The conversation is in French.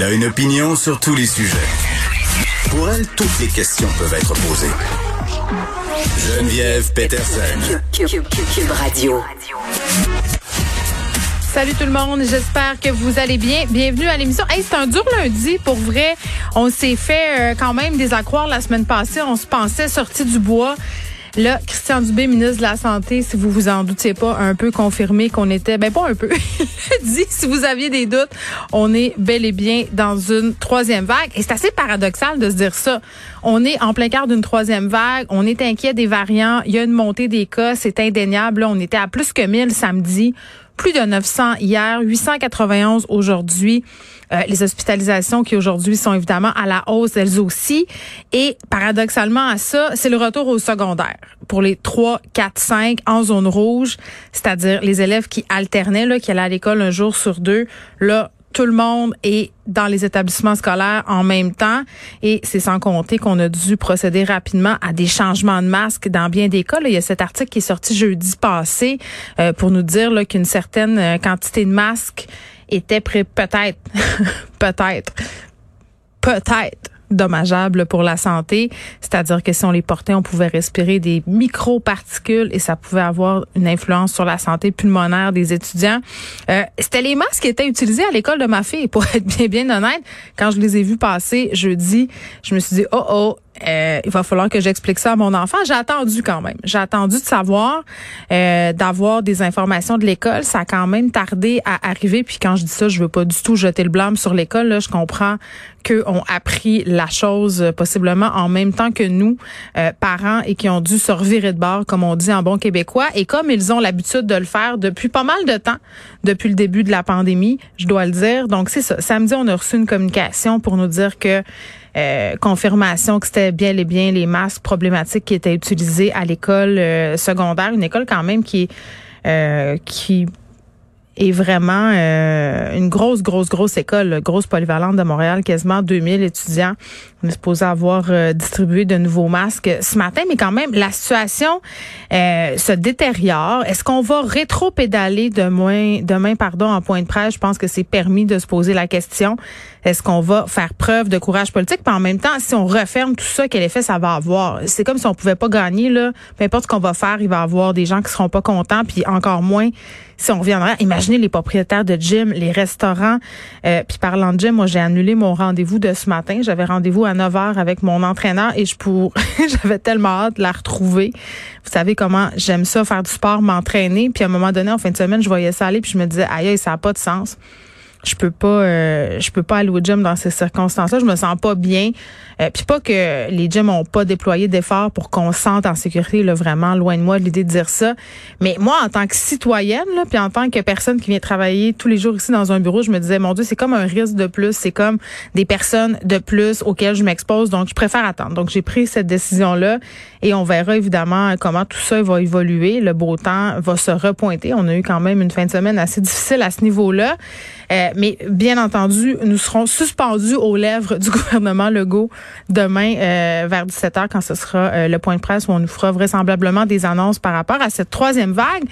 Elle a une opinion sur tous les sujets. Pour elle, toutes les questions peuvent être posées. Geneviève Peterson. Cube Radio. Salut tout le monde, j'espère que vous allez bien. Bienvenue à l'émission. Hey, c'est un dur lundi, pour vrai. On s'est fait euh, quand même des accroires la semaine passée. On se pensait sorti du bois. Là, Christian Dubé, ministre de la Santé, si vous vous en doutiez pas, un peu confirmé qu'on était, ben pas un peu, dit, si vous aviez des doutes, on est bel et bien dans une troisième vague. Et c'est assez paradoxal de se dire ça. On est en plein quart d'une troisième vague, on est inquiet des variants, il y a une montée des cas, c'est indéniable. On était à plus que 1000 samedi plus de 900 hier, 891 aujourd'hui. Euh, les hospitalisations qui aujourd'hui sont évidemment à la hausse elles aussi. Et paradoxalement à ça, c'est le retour au secondaire pour les 3, 4, 5 en zone rouge, c'est-à-dire les élèves qui alternaient, là, qui allaient à l'école un jour sur deux. Là, tout le monde est dans les établissements scolaires en même temps et c'est sans compter qu'on a dû procéder rapidement à des changements de masques dans bien des cas. il y a cet article qui est sorti jeudi passé euh, pour nous dire qu'une certaine euh, quantité de masques était peut-être peut-être peut-être dommageable pour la santé, c'est-à-dire que si on les portait, on pouvait respirer des microparticules et ça pouvait avoir une influence sur la santé pulmonaire des étudiants. Euh, C'était les masques qui étaient utilisés à l'école de ma fille, pour être bien bien honnête. Quand je les ai vus passer jeudi, je me suis dit oh oh euh, il va falloir que j'explique ça à mon enfant. J'ai attendu quand même. J'ai attendu de savoir, euh, d'avoir des informations de l'école. Ça a quand même tardé à arriver. Puis quand je dis ça, je veux pas du tout jeter le blâme sur l'école. Là, je comprends qu'eux ont appris la chose euh, possiblement en même temps que nous, parents, et qui ont dû se revirer de bord, comme on dit en bon québécois. Et comme ils ont l'habitude de le faire depuis pas mal de temps, depuis le début de la pandémie, je dois le dire. Donc c'est ça. Samedi, on a reçu une communication pour nous dire que euh, confirmation que c'était bien et bien les masques problématiques qui étaient utilisés à l'école euh, secondaire, une école quand même qui euh, qui est vraiment une grosse, grosse, grosse école, grosse polyvalente de Montréal, quasiment 2000 étudiants. On est supposé avoir distribué de nouveaux masques ce matin, mais quand même, la situation se détériore. Est-ce qu'on va rétro-pédaler demain, demain pardon, en point de presse? Je pense que c'est permis de se poser la question. Est-ce qu'on va faire preuve de courage politique? Puis en même temps, si on referme tout ça, quel effet ça va avoir? C'est comme si on pouvait pas gagner, là. Peu importe ce qu'on va faire, il va y avoir des gens qui seront pas contents, puis encore moins si on reviendra. Les propriétaires de gym, les restaurants. Euh, puis parlant de gym, moi, j'ai annulé mon rendez-vous de ce matin. J'avais rendez-vous à 9 h avec mon entraîneur et je pour j'avais tellement hâte de la retrouver. Vous savez comment j'aime ça, faire du sport, m'entraîner. Puis à un moment donné, en fin de semaine, je voyais ça aller, puis je me disais, aïe, ça n'a pas de sens je peux pas euh, je peux pas aller au gym dans ces circonstances-là, je me sens pas bien. Euh, puis pas que les gyms ont pas déployé d'efforts pour qu'on se sente en sécurité là vraiment loin de moi l'idée de dire ça, mais moi en tant que citoyenne là, puis en tant que personne qui vient travailler tous les jours ici dans un bureau, je me disais mon dieu, c'est comme un risque de plus, c'est comme des personnes de plus auxquelles je m'expose, donc je préfère attendre. Donc j'ai pris cette décision là et on verra évidemment comment tout ça va évoluer, le beau temps va se repointer. On a eu quand même une fin de semaine assez difficile à ce niveau-là. Euh, mais bien entendu, nous serons suspendus aux lèvres du gouvernement Legault demain euh, vers 17 h quand ce sera euh, le point de presse où on nous fera vraisemblablement des annonces par rapport à cette troisième vague.